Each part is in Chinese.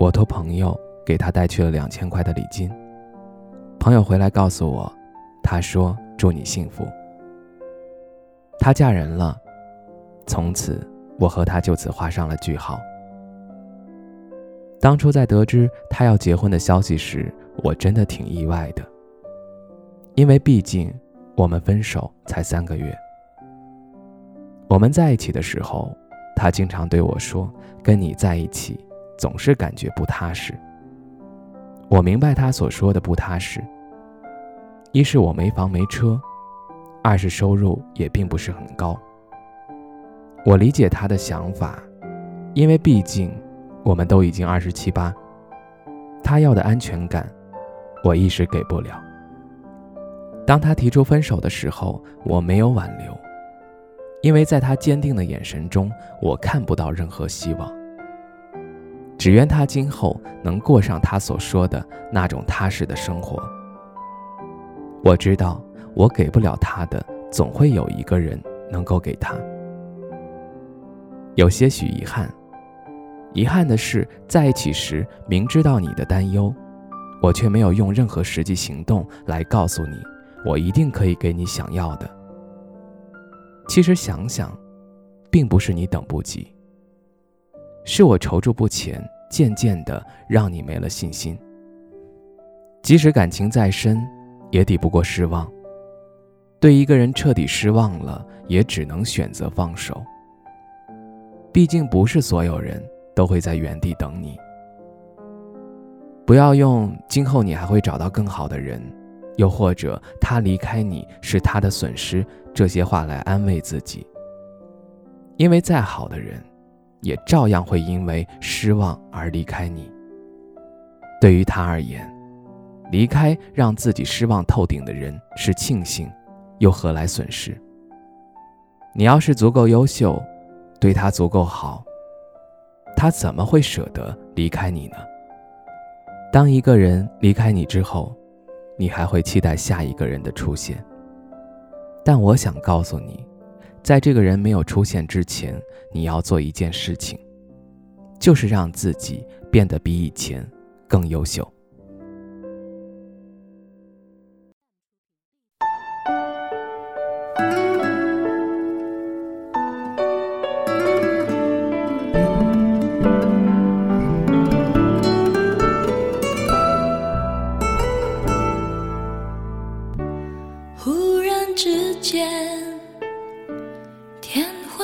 我托朋友给他带去了两千块的礼金。朋友回来告诉我，他说：“祝你幸福。”她嫁人了，从此我和她就此画上了句号。当初在得知她要结婚的消息时，我真的挺意外的，因为毕竟我们分手才三个月。我们在一起的时候，她经常对我说：“跟你在一起。”总是感觉不踏实。我明白他所说的不踏实。一是我没房没车，二是收入也并不是很高。我理解他的想法，因为毕竟我们都已经二十七八，他要的安全感，我一时给不了。当他提出分手的时候，我没有挽留，因为在他坚定的眼神中，我看不到任何希望。只愿他今后能过上他所说的那种踏实的生活。我知道我给不了他的，总会有一个人能够给他。有些许遗憾，遗憾的是在一起时明知道你的担忧，我却没有用任何实际行动来告诉你，我一定可以给你想要的。其实想想，并不是你等不及。是我踌躇不前，渐渐的让你没了信心。即使感情再深，也抵不过失望。对一个人彻底失望了，也只能选择放手。毕竟不是所有人都会在原地等你。不要用“今后你还会找到更好的人”，又或者“他离开你是他的损失”这些话来安慰自己。因为再好的人。也照样会因为失望而离开你。对于他而言，离开让自己失望透顶的人是庆幸，又何来损失？你要是足够优秀，对他足够好，他怎么会舍得离开你呢？当一个人离开你之后，你还会期待下一个人的出现。但我想告诉你。在这个人没有出现之前，你要做一件事情，就是让自己变得比以前更优秀。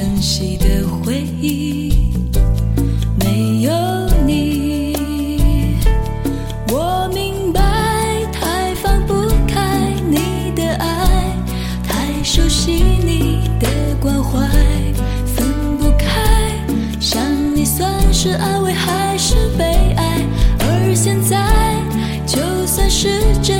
珍惜的回忆没有你，我明白，太放不开你的爱，太熟悉你的关怀，分不开，想你算是安慰还是悲哀，而现在就算是真。